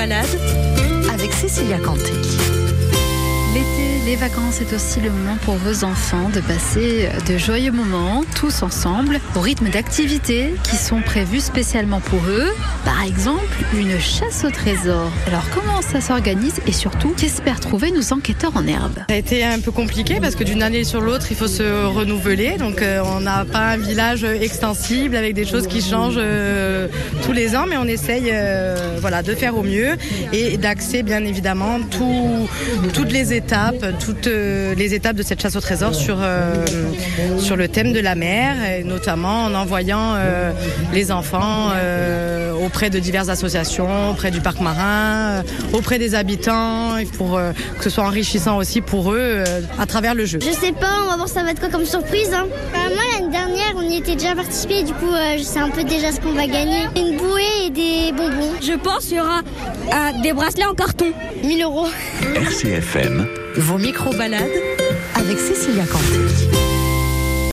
micro-balade avec Cécilia Canté. Les vacances, c'est aussi le moment pour vos enfants de passer de joyeux moments, tous ensemble, au rythme d'activités qui sont prévues spécialement pour eux. Par exemple, une chasse au trésor. Alors, comment ça s'organise et surtout, qu'espèrent trouver nos enquêteurs en herbe? Ça a été un peu compliqué parce que d'une année sur l'autre, il faut se renouveler. Donc, euh, on n'a pas un village extensible avec des choses qui changent euh, tous les ans, mais on essaye euh, voilà, de faire au mieux et d'axer bien évidemment tout, toutes les étapes, toutes euh, les étapes de cette chasse au trésor sur, euh, sur le thème de la mer, et notamment en envoyant euh, les enfants auprès de diverses associations, auprès du parc marin, auprès des habitants, pour que ce soit enrichissant aussi pour eux à travers le jeu. Je sais pas, on va voir ça va être quoi comme surprise. Hein. Moi l'année dernière on y était déjà participé, du coup je sais un peu déjà ce qu'on va gagner. Une bouée et des. Je pense qu'il y aura euh, des bracelets en carton. 1000 euros. Vos micro-balades avec Cécilia Canté.